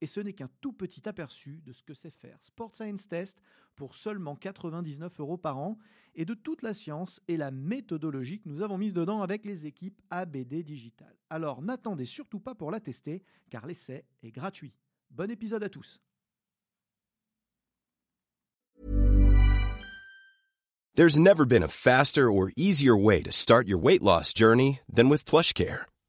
Et ce n'est qu'un tout petit aperçu de ce que c'est faire Sport Science Test pour seulement 99 euros par an et de toute la science et la méthodologie que nous avons mise dedans avec les équipes ABD Digital. Alors n'attendez surtout pas pour la tester car l'essai est gratuit. Bon épisode à tous. There's never been a faster or easier way to start your weight loss journey than with PlushCare.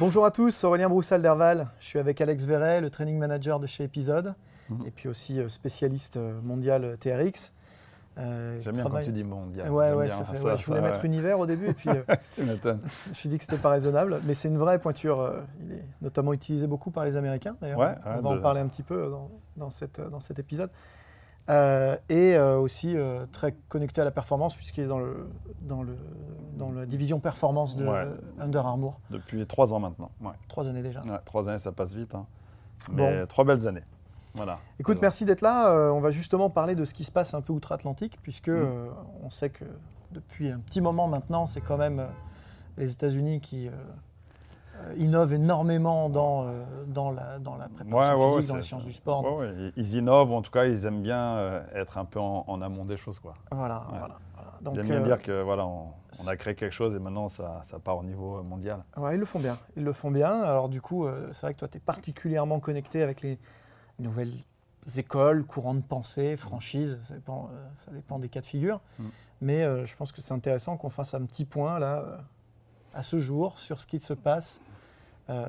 Bonjour à tous, Aurélien Broussal d'Herval. Je suis avec Alex Verret, le training manager de chez Episode et puis aussi euh, spécialiste euh, mondial euh, TRX. Euh, J'aime bien travaille- quand tu dis mondial. Ouais, ouais, ça fait- ça, ouais, je voulais ça, mettre univers au début et puis euh, Tu m'étonnes. je me suis dit que c'était pas raisonnable, mais c'est une vraie pointure. euh, il est notamment utilisé beaucoup par les Américains d'ailleurs. On va en parler un petit peu dans, dans, cette, dans cet épisode. Euh, et euh, aussi euh, très connecté à la performance puisqu'il est dans, le, dans, le, dans la division performance de Ouais. Under Armour. Depuis trois ans maintenant. Ouais. Trois années déjà. Ouais, trois années, ça passe vite. hein. Mais Bon. trois belles années. Voilà. Écoute, Alors, merci d'être là. On va justement parler de ce qui se passe un peu outre-Atlantique, puisque Mm. on sait que depuis un petit moment maintenant, c'est quand même les États-Unis qui innovent énormément dans, euh, dans, la, dans la préparation Ouais, ouais, ouais, physique, dans les sciences du sport. ils innovent, en tout cas, ils aiment bien euh, être un peu en, en amont des choses. Quoi. Voilà, voilà. Donc, ils aiment bien euh, dire que voilà, on, on a créé quelque chose et maintenant ça, ça part au niveau euh, mondial. ouais, ils le font bien. Ils le font bien. Alors du coup, euh, c'est vrai que toi, tu es particulièrement connecté avec les nouvelles écoles, courants de pensée, franchises. Ça dépend, euh, ça dépend des cas de figure. Mm. Mais euh, je pense que c'est intéressant qu'on fasse un petit point là, euh, à ce jour, sur ce qui se passe, euh,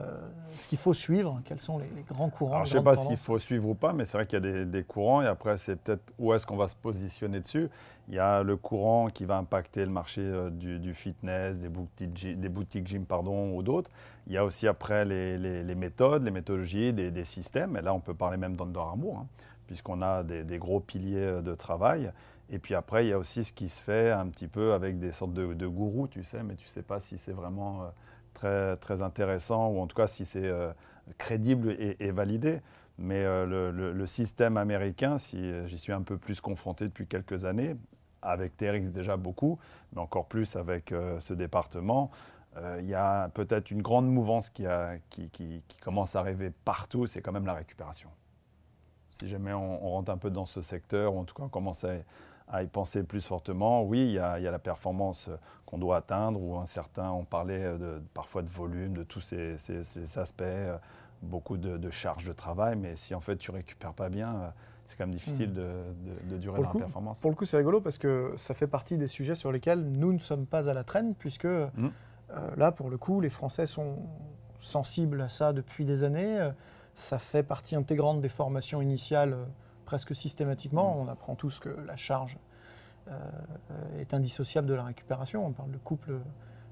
ce qu'il faut suivre, quels sont les, les grands courants. Alors, je ne sais pas s'il faut suivre ou pas, mais c'est vrai qu'il y a des, des courants et après, c'est peut-être où est-ce qu'on va se positionner dessus. Il y a le courant qui va impacter le marché euh, du, du fitness, des boutiques, des boutiques gym pardon, ou d'autres. Il y a aussi après les, les- les méthodes, les méthodologies, des, des systèmes. Et là, on peut parler même d'Under Armour, hein, puisqu'on a des, des gros piliers euh, de travail. Et puis après, il y a aussi ce qui se fait un petit peu avec des sortes de, gourous, tu sais, mais tu ne sais pas si c'est vraiment euh, très, très intéressant ou en tout cas si c'est euh, crédible et, validé. Mais euh, le, système américain, si j'y suis un peu plus confronté depuis quelques années, avec TRX déjà beaucoup, mais encore plus avec ce département, il y a peut-être une grande mouvance qui commence à arriver partout, c'est quand même la récupération. Si jamais on, on rentre un peu dans ce secteur, ou en tout cas on commence à, à y penser plus fortement, oui, il y a, il y a la performance qu'on doit atteindre, ou un certain, on parlait de, parfois de volume, de tous ces, ces- ces aspects, beaucoup de, de charges de travail, mais si en fait tu récupères pas bien, c'est quand même difficile Mhm. de, de- durer dans la performance. Pour le coup, c'est rigolo parce que ça fait partie des sujets sur lesquels nous ne sommes pas à la traîne, puisque euh, là, pour le coup, les Français sont sensibles à ça depuis des années. Euh, Ça fait partie intégrante des formations initiales euh, presque systématiquement. On apprend tous que la charge euh, est indissociable de la récupération. On parle de couple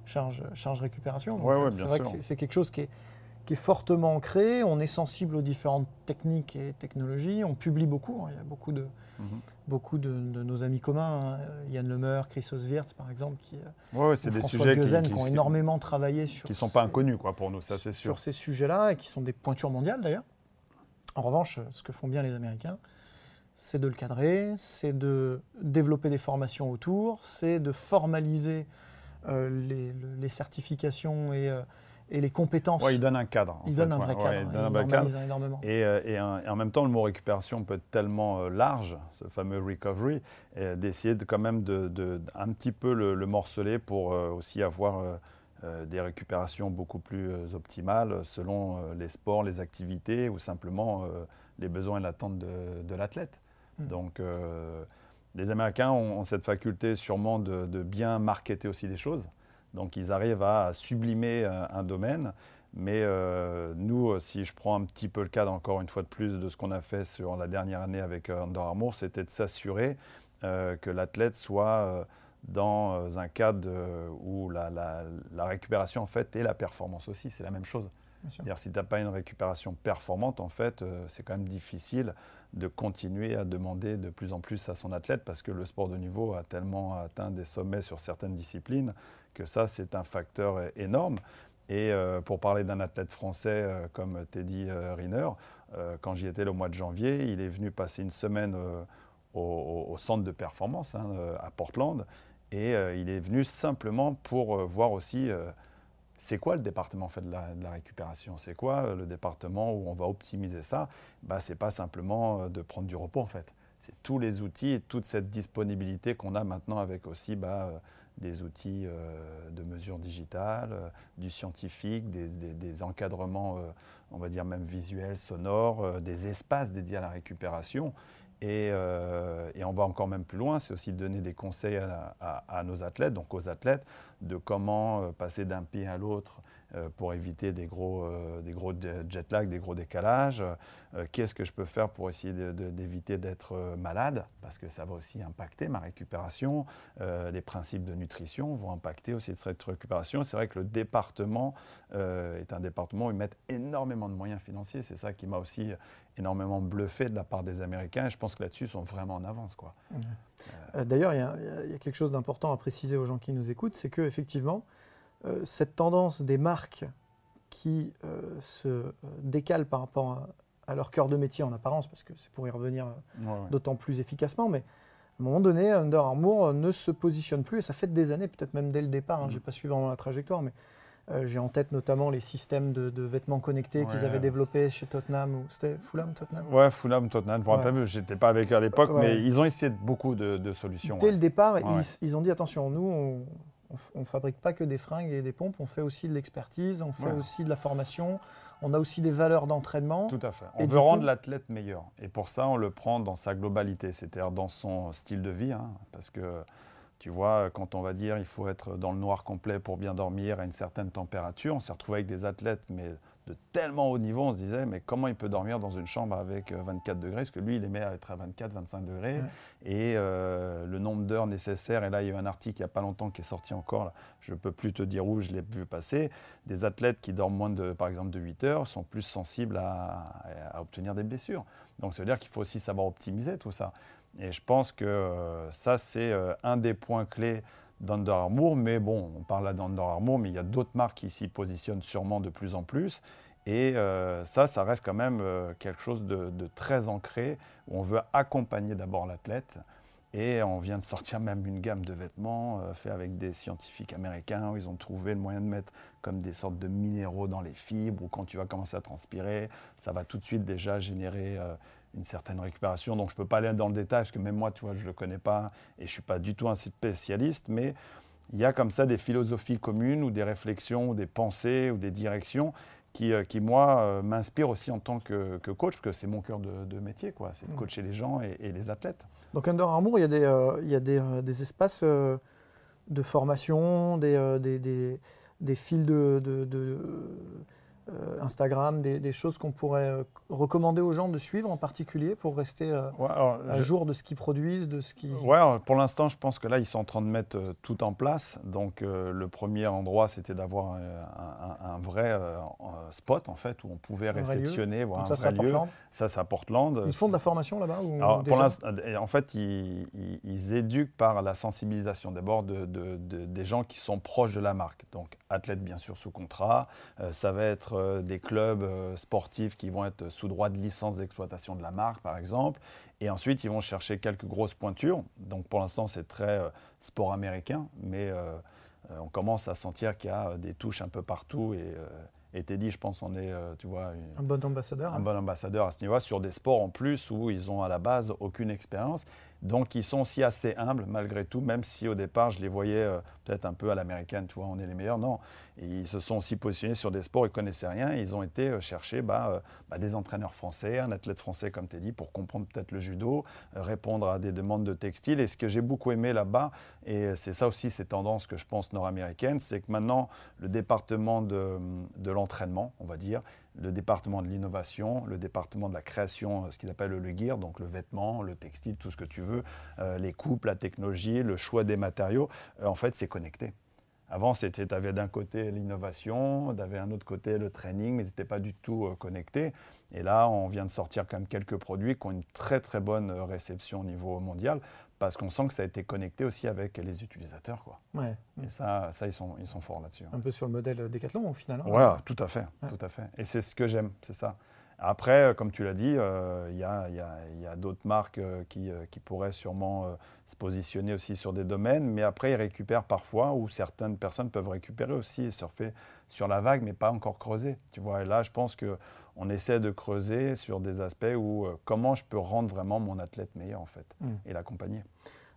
charge- charge-récupération. Donc, Ouais, euh, ouais, c'est vrai sûr. que c'est- quelque chose qui est, qui est fortement ancré. On est sensible aux différentes techniques et technologies. On publie beaucoup. hein. Il y a beaucoup de, Mhm. beaucoup de, de nos amis communs, hein, Yann Lemer, Chris Oswirth par exemple, qui, euh, Ouais, c'est des François sujets qui, Guezen, qui, qui ont énormément travaillé sur qui sont pas ces- inconnus quoi, pour nous, ça c'est sûr. sur ces sujets-là et qui sont des pointures mondiales d'ailleurs. En revanche, ce que font bien les Américains, c'est de le cadrer, c'est de développer des formations autour, c'est de formaliser euh, les, le- les certifications et, euh, et les compétences. Ouais, il donne un cadre. fait, donnent un ouais, vrai ouais, cadre, il hein, donne un vrai cadre. énormément. Et, euh, et en, et en même temps, le mot récupération peut être tellement large, ce fameux recovery, d'essayer de, quand même de, de- un petit peu le, le morceler pour aussi avoir des récupérations beaucoup plus optimales selon les sports, les activités ou simplement les besoins et l'attente de, l'athlète. Hmm. Donc, les Américains ont, cette faculté sûrement de, bien marketer aussi les choses. Donc, ils arrivent à sublimer un domaine mais euh, nous, euh, si je prends un petit peu le cadre encore une fois de plus de ce qu'on a fait sur la dernière année avec euh, Under Armour, c'était de s'assurer que l'athlète soit dans un cadre où la, récupération en fait et la performance aussi, c'est la même chose. C'est-à-dire si tu n'as pas une récupération performante, en fait, c'est quand même difficile de continuer à demander de plus en plus à son athlète parce que le sport de niveau a tellement atteint des sommets sur certaines disciplines que ça, c'est un facteur énorme. Et euh, pour parler d'un athlète français euh, comme Teddy euh, Riner, quand j'y étais le mois de janvier, il est venu passer une semaine au, centre de performance hein, à Portland. Et il est venu simplement pour voir aussi c'est quoi le département fait de la, récupération? C'est quoi le département où on va optimiser ça? Bah, Ce n'est pas simplement de prendre du repos en fait. C'est tous les outils et toute cette disponibilité qu'on a maintenant avec aussi bah, des outils euh, de mesure digitale, euh, du scientifique, des, encadrements, euh, on va dire même visuels, sonores, des espaces dédiés à la récupération. Et, on va encore même plus loin, c'est aussi donner des conseils à, nos athlètes, donc aux athlètes, de comment passer d'un pied à l'autre euh, pour éviter des gros, euh, des gros jet lag, des gros décalages euh, Qu'est-ce que je peux faire pour essayer d'éviter d'être malade? Parce que ça va aussi impacter ma récupération. les principes de nutrition vont impacter aussi cette récupération. C'est vrai que le département est un département où ils mettent énormément de moyens financiers. C'est ça qui m'a aussi énormément bluffé de la part des Américains. Et je pense que là-dessus, ils sont vraiment en avance. D'ailleurs, il y, y, a quelque chose d'important à préciser aux gens qui nous écoutent, c'est qu'effectivement, euh, cette tendance des marques qui euh, se euh, décalent par rapport à, leur cœur de métier en apparence, parce que c'est pour y revenir d'autant plus efficacement, mais à un moment donné, Under Armour ne se positionne plus, et ça fait des années, peut-être même dès le départ, hein, mm. je n'ai pas suivi vraiment la trajectoire, mais j'ai en tête notamment les systèmes de, vêtements connectés qu'ils avaient développés chez Tottenham, ou c'était Fulham, Tottenham? Ouais, Fulham, Tottenham, pour ouais. je n'étais pas avec eux à l'époque, mais ils ont essayé beaucoup de, solutions. Dès le départ, ils, ils, ont dit attention, nous, on, on ne fabrique pas que des fringues et des pompes, on fait aussi de l'expertise, on fait aussi de la formation, on a aussi des valeurs d'entraînement. Tout à fait. On veut rendre l'athlète meilleur. Et pour ça, on le prend dans sa globalité, c'est-à-dire dans son style de vie. Hein, parce que tu vois, quand on va dire il faut être dans le noir complet pour bien dormir à une certaine température, on s'est retrouvé avec des athlètes, mais de tellement haut niveau, on se disait, mais comment il peut dormir dans une chambre avec 24 euh, degrés? Parce que lui, il aimait être à 24, 25 degrés. Et euh, le nombre d'heures nécessaires, et là, il y a eu un article il n'y a pas longtemps qui est sorti encore, je ne peux plus te dire où, je l'ai vu passer. Des athlètes qui dorment moins de, par exemple, de 8 heures sont plus sensibles à, obtenir des blessures. Donc, ça veut dire qu'il faut aussi savoir optimiser tout ça. Et je pense que euh, ça, c'est un des points clés d'Under Armour, mais bon, on parle là d'Under Armour, mais il y a d'autres marques qui s'y positionnent sûrement de plus en plus. Et euh, ça, ça reste quand même euh, quelque chose de, très ancré, où on veut accompagner d'abord l'athlète. Et on vient de sortir même une gamme de vêtements euh, fait avec des scientifiques américains, où ils ont trouvé le moyen de mettre comme des sortes de minéraux dans les fibres, où quand tu vas commencer à transpirer, ça va tout de suite déjà générer une certaine récupération. Donc je ne peux pas aller dans le détail, parce que même moi, tu vois, je ne le connais pas et je ne suis pas du tout un spécialiste, mais il y a comme ça des philosophies communes ou des réflexions ou des pensées ou des directions qui, euh, qui moi, euh, m'inspirent aussi en tant que, coach, parce que c'est mon cœur de, métier, quoi. C'est de mmh. coacher les gens et, les athlètes. Donc Under Armour, il y a des, euh, il y a des, des espaces de formation, des, des, des, fils de, de Instagram, des, choses qu'on pourrait euh, recommander aux gens de suivre en particulier pour rester euh, à jour de ce qu'ils produisent, de ce qui. Ouais, pour l'instant, je pense que là, ils sont en train de mettre tout en place. Donc, le premier endroit, c'était d'avoir un, vrai spot en fait où on pouvait réceptionner, voir un ça, vrai lieu. Ça, c'est à Portland. Ils font de la formation là-bas En fait, ils, éduquent par la sensibilisation d'abord de, des gens qui sont proches de la marque. Donc, athlètes bien sûr sous contrat. ça va être euh, des clubs euh, sportifs qui vont être sous droit de licence d'exploitation de la marque, par exemple. Et ensuite, ils vont chercher quelques grosses pointures. Donc pour l'instant, c'est très euh, sport américain, mais on commence à sentir qu'il y a des touches un peu partout. Et, et Teddy, je pense, on est, tu vois, un bon ambassadeur. Un bon ambassadeur à ce niveau-là, sur des sports en plus où ils ont à la base aucune expérience. Donc ils sont aussi assez humbles malgré tout, même si au départ je les voyais euh, peut-être un peu à l'américaine, tu vois, on est les meilleurs. Non, ils se sont aussi positionnés sur des sports, ils connaissaient rien. ils ont été euh, chercher bah, euh, bah, des entraîneurs français, un athlète français comme tu as dit, pour comprendre peut-être le judo, répondre à des demandes de textile. Et ce que j'ai beaucoup aimé là-bas, et c'est ça aussi ces tendances que je pense nord-américaines, c'est que maintenant le département de l'entraînement, on va dire, le département de l'innovation, le département de la création, ce qu'ils appellent le gear, donc le vêtement, le textile, tout ce que tu veux, euh, les coupes, la technologie, le choix des matériaux, euh, en fait, c'est connecté. Avant, c'était, tu avais d'un côté l'innovation, tu avais un autre côté le training, mais ils n'étaient pas du tout euh, connectés. Et là, on vient de sortir quand même quelques produits qui ont une très très bonne réception au niveau mondial parce qu'on sent que ça a été connecté aussi avec les utilisateurs. Quoi. Ouais. Et ça, ça ils, sont, ils sont forts là-dessus. Un peu sur le modèle Decathlon au final. Hein. Ouais, tout à fait, tout à fait. Et c'est ce que j'aime, c'est ça. Après, comme tu l'as dit, euh, il y a, d'autres marques euh, qui, euh, qui, pourraient sûrement se positionner aussi sur des domaines, mais après, ils récupèrent parfois, ou certaines personnes peuvent récupérer aussi et surfer sur la vague, mais pas encore creuser. Tu vois, et là, je pense que on essaie de creuser sur des aspects où euh, comment je peux rendre vraiment mon athlète meilleur en fait hmm. et l'accompagner.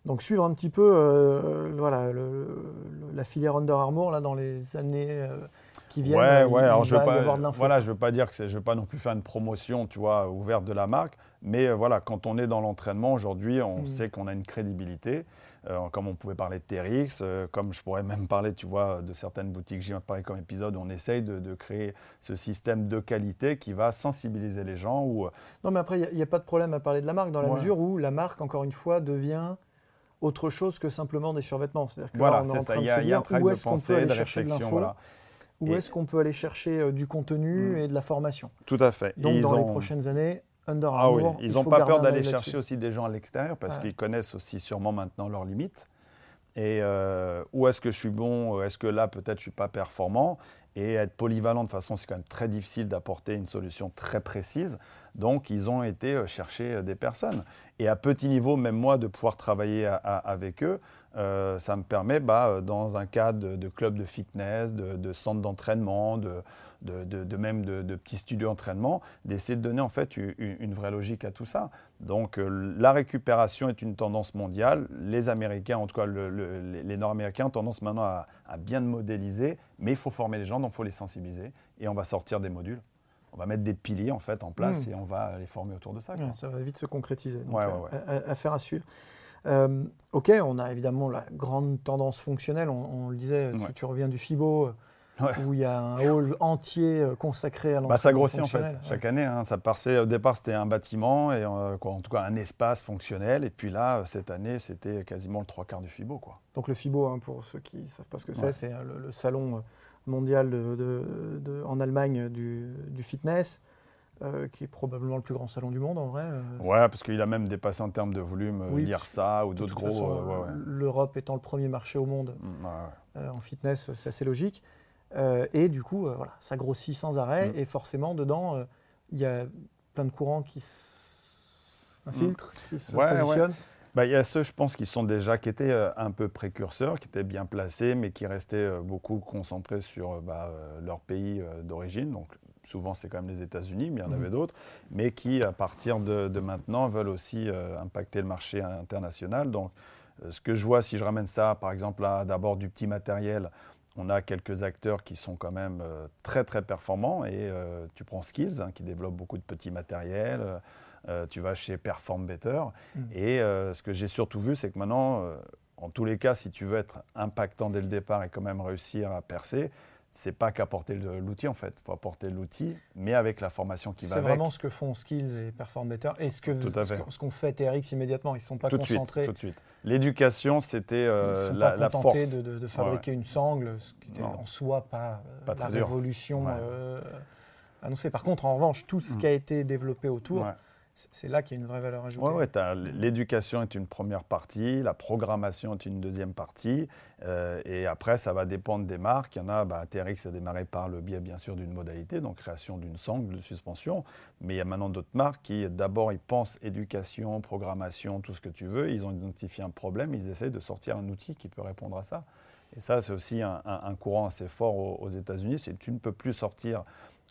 Donc suivre un petit peu euh, voilà, la filière Under Armour là, dans les années euh, qui viennent. Ouais, ouais. Alors je veux pas, voilà, je veux pas dire que je veux pas non plus faire une promotion, tu vois, ouverte de la marque, mais voilà, quand on est dans l'entraînement aujourd'hui, on hmm. sait qu'on a une crédibilité. Euh, comme on pouvait parler de TRX, euh, comme je pourrais même parler, tu vois, de certaines boutiques j'ai parlé comme épisode, on essaye de, créer ce système de qualité qui va sensibiliser les gens. Ou... Euh, non, mais après, il n'y a, pas de problème à parler de la marque, dans la mesure où la marque, encore une fois, devient autre chose que simplement des survêtements. C'est-à-dire que voilà, c'est ça. Il y, a un travail de pensée, de réflexion. Voilà. Où est-ce qu'on peut aller chercher du contenu hmm. et de la formation Tout à fait. Donc, dans les prochaines années, ah oui. Ils n'ont pas peur d'aller chercher aussi des gens à l'extérieur parce qu'ils connaissent aussi sûrement maintenant leurs limites. Et euh, où est-ce que je suis bon Est-ce que là, peut-être, je ne suis pas performant? Et être polyvalent, de toute façon, c'est quand même très difficile d'apporter une solution très précise. Donc, ils ont été euh, chercher euh, des personnes. Et à petit niveau, même moi, de pouvoir travailler avec eux, ça me permet, bah, dans un cadre de, club de fitness, de, centre d'entraînement, de, même de, petits studios d'entraînement, d'essayer de donner en fait une, vraie logique à tout ça. Donc euh, la récupération est une tendance mondiale. Les Américains, en tout cas les Nord-Américains, ont tendance maintenant à, bien modéliser, mais il faut former les gens, donc il faut les sensibiliser, et on va sortir des modules. On va mettre des piliers en fait en place hmm. et on va les former autour de ça. ça va vite se concrétiser. Donc, euh, À, faire à suivre. Euh, ok, on a évidemment la grande tendance fonctionnelle. On, le disait, tu reviens du FIBO, où il y a un hall entier euh, consacré à l'entraînement bah, Ça grossit en fait, chaque année. Hein, ça passait, au départ, c'était un bâtiment, et euh, en tout cas un espace fonctionnel. Et puis là, euh, cette année, c'était quasiment le trois quarts du FIBO. Quoi. Donc le FIBO, hein, pour ceux qui ne savent pas ce que c'est, c'est le, salon mondial de, en Allemagne du, fitness. qui est probablement le plus grand salon du monde en vrai. ouais, parce qu'il a même dépassé en termes de volume oui, l'IRSA ou d'autres gros. L'Europe étant le premier marché au monde mm, en fitness, c'est assez logique. Euh, et du coup, euh, voilà, ça grossit sans arrêt. Mm. Et forcément, dedans, euh, il y a plein de courants qui s'infiltrent, mm. qui se positionnent. Bah, il y a ceux, je pense, qui sont déjà, qui étaient un peu précurseurs, qui étaient bien placés, mais qui restaient beaucoup concentrés sur bah, leur pays d'origine. Donc, souvent, c'est quand même les États-Unis, mais il y en mm. avait d'autres, mais qui, à partir de, de maintenant, veulent aussi impacter le marché international. Donc, ce que je vois, si je ramène ça, par exemple, à d'abord du petit matériel, on a quelques acteurs qui sont quand même euh, très très performants et euh, tu prends Skills hein, qui développe beaucoup de petits matériels, euh, tu vas chez Perform Better mm. et ce que j'ai surtout vu c'est que maintenant en tous les cas si tu veux être impactant dès le départ et quand même réussir à percer, c'est pas qu'apporter l'outil en fait. Il faut apporter l'outil, mais avec la formation qui va avec. C'est vraiment ce que font Skills et Perform Better. Et ce que ce qu'ont fait TRX immédiatement, ils ne sont pas concentrés. tout de suite. L'éducation, c'était euh, la, pas contentés De, de, fabriquer une sangle, ce qui était en soi pas, euh, la révolution euh, annoncée. Par contre, en revanche, tout ce mm. qui a été développé autour c'est là qu'il y a une vraie valeur ajoutée. Oui, l'éducation est une première partie, la programmation est une deuxième partie, euh, et après, ça va dépendre des marques. Il y en a, bah, TRX a démarré par le biais, bien sûr, d'une modalité, donc création d'une sangle de suspension, mais il y a maintenant d'autres marques qui, d'abord, ils pensent éducation, programmation, tout ce que tu veux, ils ont identifié un problème, ils essayent de sortir un outil qui peut répondre à ça. Et ça, c'est aussi un, courant assez fort aux, aux États-Unis, c'est tu ne peux plus sortir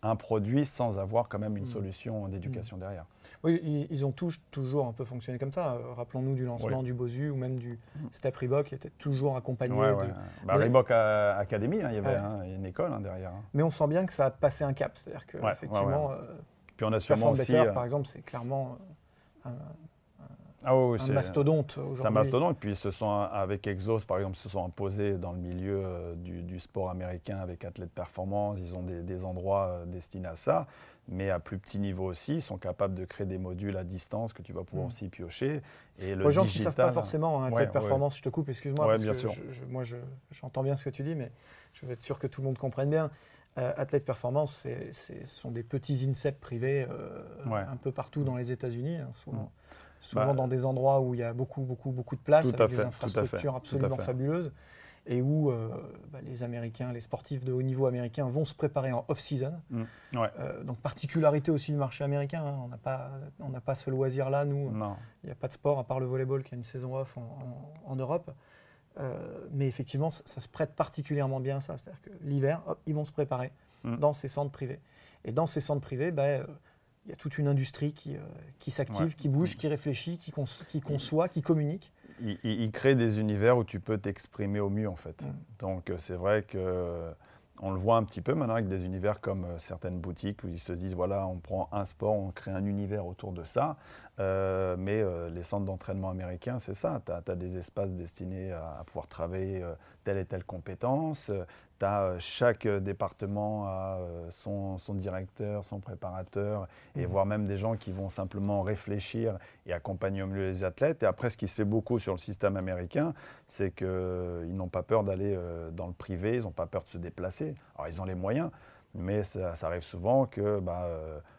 un produit sans avoir quand même une mm. solution d'éducation derrière. Oui, ils, ont tous, toujours un peu fonctionné comme ça. Euh, rappelons-nous du lancement du Bosu ou même du mm. Step Reebok qui était toujours accompagné. de... bah, Reebok Academy, hein, il y avait une école hein, derrière. Mais on sent bien que ça a passé un cap. C'est-à-dire qu'effectivement, euh, Puis on a sûrement aussi, euh, par exemple, c'est clairement un, ah oui, un mastodonte aujourd'hui. C'est un mastodonte. Puis, sont, avec Exos, par exemple, se sont imposés dans le milieu du, sport américain avec athlètes performance. Ils ont des, des endroits destinés à ça mais à plus petit niveau aussi, ils sont capables de créer des modules à distance que tu vas pouvoir mm. aussi piocher. Et le Pour les gens qui ne savent pas forcément, hein, performance, je te coupe, excuse-moi, parce bien que sûr. moi j'entends bien ce que tu dis, mais je veux être sûr que tout le monde comprenne bien. Euh, Athlète Performance, ce sont des petits INSEP privés euh, un peu partout dans les États-Unis, hein, souvent, mm. Souvent bah, dans des endroits où il y a beaucoup, beaucoup, beaucoup de place, avec des infrastructures absolument fabuleuses et où euh, bah, les Américains, les sportifs de haut niveau américains vont se préparer en off-season. Mm. Euh, donc particularité aussi du marché américain, hein. on n'a pas, on pas ce loisir-là, nous. Il n'y a pas de sport à part le volleyball qui a une saison off en, Europe. Euh, mais effectivement, ça, se prête particulièrement bien à ça. C'est-à-dire que l'hiver, ils vont se préparer mm. dans ces centres privés. Et dans ces centres privés, bah, il y a toute une industrie qui, qui s'active, qui bouge, qui réfléchit, qui, qui conçoit, qui communique il, crée des univers où tu peux t'exprimer au mieux en fait. Mm. Donc euh, c'est vrai que on le voit un petit peu maintenant avec des univers comme euh, certaines boutiques où ils se disent voilà, on prend un sport, on crée un univers autour de ça. Euh, mais les centres d'entraînement américains, c'est ça. Tu as, des espaces destinés à, pouvoir travailler telle et telle compétence. Euh, chaque euh, département a euh, son, directeur, son préparateur, et mmh. voire même des gens qui vont simplement réfléchir et accompagner au mieux les athlètes. Et après, ce qui se fait beaucoup sur le système américain, c'est qu'ils n'ont pas peur d'aller dans le privé, ils n'ont pas peur de se déplacer. Alors, ils ont les moyens, mais ça, arrive souvent que bah,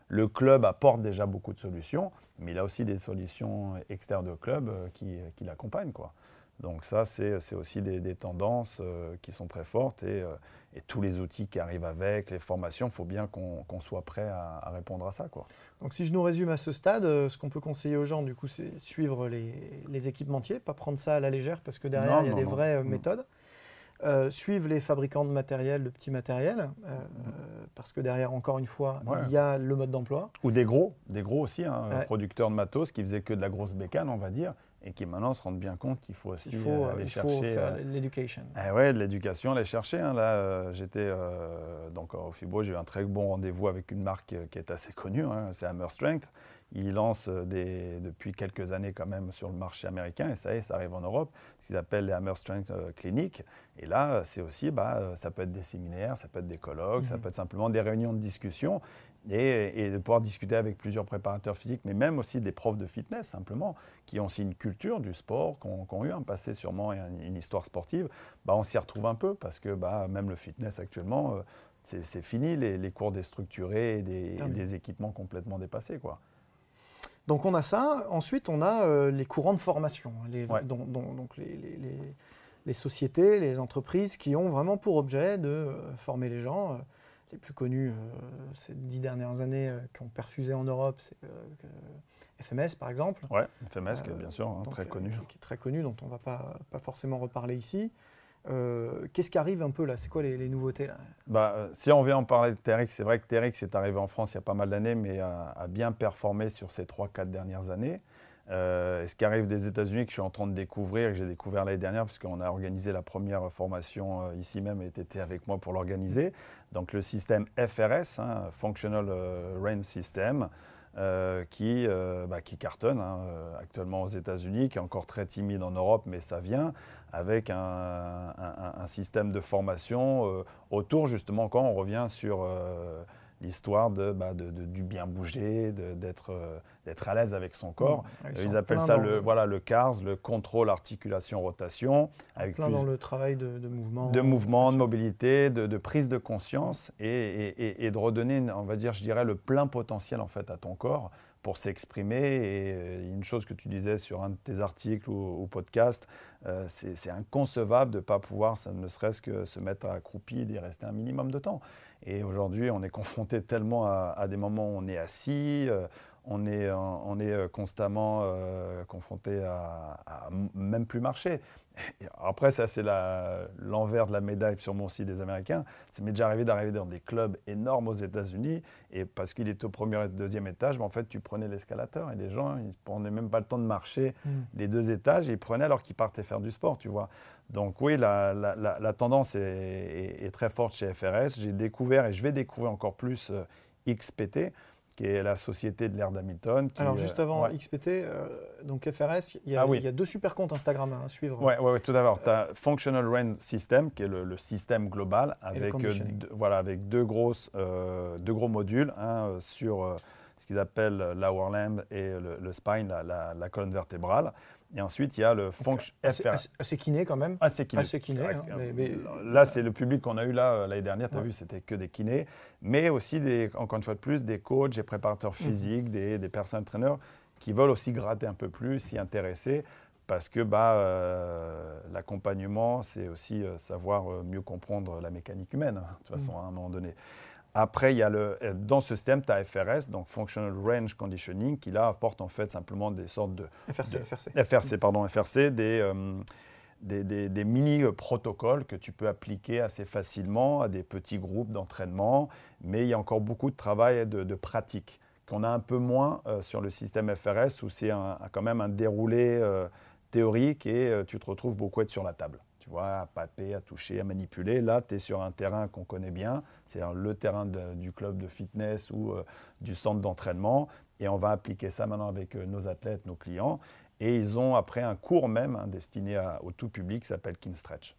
le club apporte déjà beaucoup de solutions, mais il a aussi des solutions externes de club qui, qui l'accompagnent. Quoi. Donc ça, c'est aussi des, tendances euh, qui sont très fortes et, euh, et, tous les outils qui arrivent avec, les formations, il faut bien qu'on soit prêt à, répondre à ça. Quoi. Donc si je nous résume à ce stade, euh, ce qu'on peut conseiller aux gens, du coup, c'est suivre les, les, équipementiers, pas prendre ça à la légère parce que derrière, il y a des vraies méthodes. suivre les fabricants de matériel, de petits matériels, parce que derrière, encore une fois, il y a le mode d'emploi. Ou des gros, des gros aussi, hein, producteurs de matos qui faisaient que de la grosse bécane, on va dire, et qui maintenant se rendent bien compte qu'il faut aussi il faut, aller il chercher. Faut faire l'éducation. Eh ouais, de l'éducation, aller chercher. Hein. Là, euh, j'étais euh, donc au Fibro, j'ai eu un très bon rendez-vous avec une marque qui est assez connue, hein, c'est Hammer Strength. Ils lancent des, depuis quelques années quand même sur le marché américain, et ça y est, ça arrive en Europe, ce qu'ils appellent les Hammer Strength Clinics. Et là, c'est aussi, bah, ça peut être des séminaires, ça peut être des colloques, ça mhm. peut être simplement des réunions de discussion et, de pouvoir discuter avec plusieurs préparateurs physiques, mais même aussi des profs de fitness simplement, qui ont aussi une culture du sport, qui ont, eu un passé sûrement et une, histoire sportive, bah, on s'y retrouve un peu parce que bah, même le fitness actuellement, euh, c'est fini les, cours déstructurés et des, ah des, équipements complètement dépassés. Quoi. Donc on a ça. Ensuite, on a euh, les courants de formation, hein, les, donc les, les, les, sociétés, les entreprises qui ont vraiment pour objet de euh, former les gens les plus connus euh, ces dix dernières années euh, qui ont perfusé en Europe, c'est euh, FMS par exemple. Oui, FMS, qui est bien sûr hein, très connu. Qui, est très connu, dont on ne va pas, pas forcément reparler ici. Qu'est-ce qui arrive un peu là? C'est quoi les, nouveautés là? Bah, Si on vient en parler de TRX, c'est vrai que TRX est arrivé en France il y a pas mal d'années, mais a, a, bien performé sur ces 3-4 dernières années. Euh, ce qui arrive des États-Unis, que je suis en train de découvrir, que j'ai découvert l'année dernière, puisqu'on a organisé la première formation euh, ici même et tu étais avec moi pour l'organiser. Donc le système FRS, hein, Functional euh, Rain System, qui, bah, qui, cartonne hein, actuellement aux États-Unis, qui est encore très timide en Europe, mais ça vient avec un, système de formation autour, justement, quand on revient sur l'histoire bah, de, du bien bouger, d'être euh, d'être à l'aise avec son corps. Mmh. Ils, appellent ça le, voilà, le CARS, le contrôle, articulation, rotation. Avec plein dans le travail de, mouvement. De mouvement, de mobilité, de, prise de conscience et, et, et, de redonner, on va dire, je dirais, le plein potentiel en fait à ton corps pour s'exprimer. Et euh, une chose que tu disais sur un de tes articles ou, podcasts, euh, c'est inconcevable de ne pas pouvoir, ça ne serait-ce que se mettre accroupi et d'y rester un minimum de temps. Et aujourd'hui, on est confronté tellement à, des moments où on est assis, euh, on est, on est constamment confronté à, à, même plus marcher. Après, ça, c'est l'envers de la médaille sur mon site des Américains. Ça m'est déjà arrivé d'arriver dans des clubs énormes aux États-Unis, et parce qu'il était au premier et deuxième étage, mais en fait, tu prenais l'escalator, et les gens, ils ne prenaient même pas le temps de marcher hmm. les deux étages, et ils prenaient alors qu'ils partaient faire du sport, tu vois. Donc oui, la, la, tendance est, est, très forte chez FRS. J'ai découvert, et je vais découvrir encore plus euh, XPT qui est la société de l'ère d'Hamilton. Alors juste euh, avant XPT, euh, donc FRS, il y, a, ah il y, a, deux super comptes Instagram à suivre. Oui, ouais, ouais, tout d'abord, tu as Functional Range System, qui est le, système global, avec, euh, voilà, avec deux, grosses, deux gros modules hein, sur ce qu'ils appellent lamb et le, spine, la, la, colonne vertébrale. Et ensuite, il y a le function assez, assez, kiné quand même. Assez kiné. Assez kiné hein, mais, Là, c'est le public qu'on a eu là euh, l'année dernière. Tu as vu, c'était que des kinés. Mais aussi, des, encore une fois de plus, des coachs, des préparateurs mhm. physiques, des, des personnes traîneurs qui veulent aussi gratter un peu plus, s'y intéresser. Parce que bah, euh, l'accompagnement, c'est aussi euh, savoir mieux comprendre la mécanique humaine, hein, de toute façon, mhm. hein, à un moment donné. Après, il y a le, euh, dans ce système, tu as FRS, donc Functional Range Conditioning, qui là apporte en fait simplement des sortes de. FRC, FRC. FRC, pardon, FRC, euh, des, des, des, mini-protocoles que tu peux appliquer assez facilement à des petits groupes d'entraînement, mais il y a encore beaucoup de travail de, de pratique qu'on a un peu moins euh, sur le système FRS, où c'est quand même un déroulé théorique et tu te retrouves beaucoup à être sur la table à paper, à toucher, à manipuler. Là, tu es sur un terrain qu'on connaît bien, c'est le terrain du club de fitness ou euh, du centre d'entraînement. Et on va appliquer ça maintenant avec euh, nos athlètes, nos clients. Et ils ont après un cours même hein, destiné au tout public qui s'appelle Kinstretch.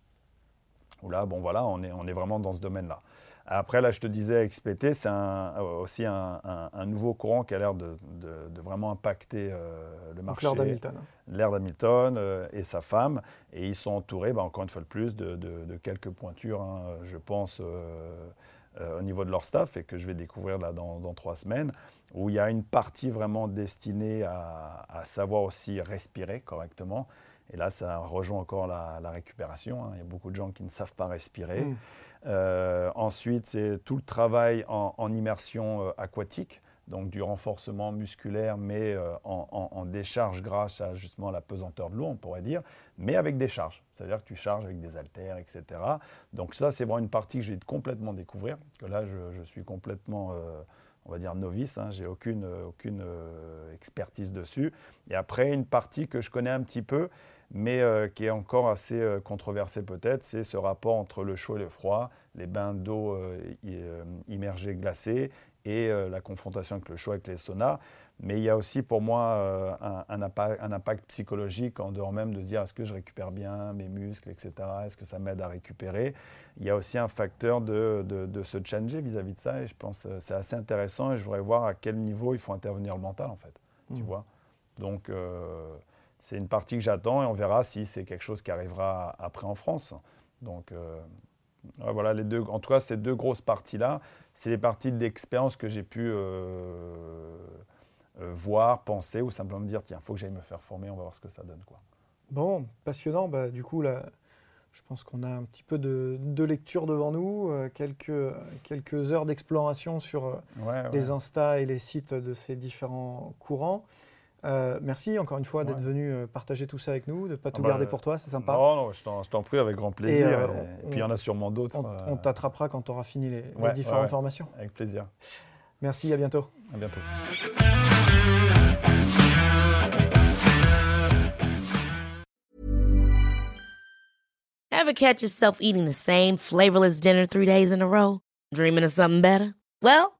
Où là, bon voilà, on est vraiment dans ce domaine-là. Après, là, je te disais, XPT, c'est aussi un, nouveau courant qui a l'air de, vraiment impacter euh, le marché. L'ère d'Hamilton. L'ère d'Hamilton euh, et sa femme. Et ils sont entourés, bah, encore une fois de plus, de, quelques pointures, hein, je pense, euh, au niveau de leur staff, et que je vais découvrir là dans, trois semaines, où il y a une partie vraiment destinée à, savoir aussi respirer correctement. Et là, ça rejoint encore la, récupération. Hein. Il y a beaucoup de gens qui ne savent pas respirer. Mmh. Euh, ensuite, c'est tout le travail en, immersion euh, aquatique, donc du renforcement musculaire, mais euh, en, décharge grâce à justement la pesanteur de l'eau, on pourrait dire, mais avec des charges. C'est-à-dire que tu charges avec des haltères, etc. Donc ça, c'est vraiment une partie que j'ai complètement découvrir, que là, je, suis complètement on va dire novice, hein, j'ai aucune, aucune expertise dessus. Et après, une partie que je connais un petit peu, mais euh, qui est encore assez euh, controversé peut-être, c'est ce rapport entre le chaud et le froid, les bains d'eau euh, immergés glacés et la confrontation avec le chaud avec les saunas. Mais il y a aussi pour moi un, impact, psychologique en dehors même de se dire est-ce que je récupère bien mes muscles, etc. Est-ce que ça m'aide à récupérer? Il y a aussi un facteur de, se changer vis-à-vis de ça et je pense que c'est assez intéressant et je voudrais voir à quel niveau il faut intervenir le mental en fait. Tu mmh. vois? Donc c'est une partie que j'attends et on verra si c'est quelque chose qui arrivera après en France. Donc euh, voilà, les deux, en tout cas, ces deux grosses parties-là, c'est les parties d'expérience que j'ai pu euh, euh, voir, penser ou simplement me dire tiens, il faut que j'aille me faire former, on va voir ce que ça donne. Quoi. Bon, passionnant. Bah, du coup, là, je pense qu'on a un petit peu de, lecture devant nous, quelques, quelques heures d'exploration sur les Insta et les sites de ces différents courants. Euh, merci encore une fois d'être venu euh, partager tout ça avec nous, de ne pas tout ah bah, garder pour toi, c'est sympa. Non, non, je t'en prie avec grand plaisir. Et, euh, puis il y en a sûrement d'autres. On, t'attrapera quand tu auras fini les, différentes formations. Avec plaisir. Merci, à bientôt. À bientôt. Ever catch yourself eating the same flavorless dinner three days in a row? Dreaming of something better? Well,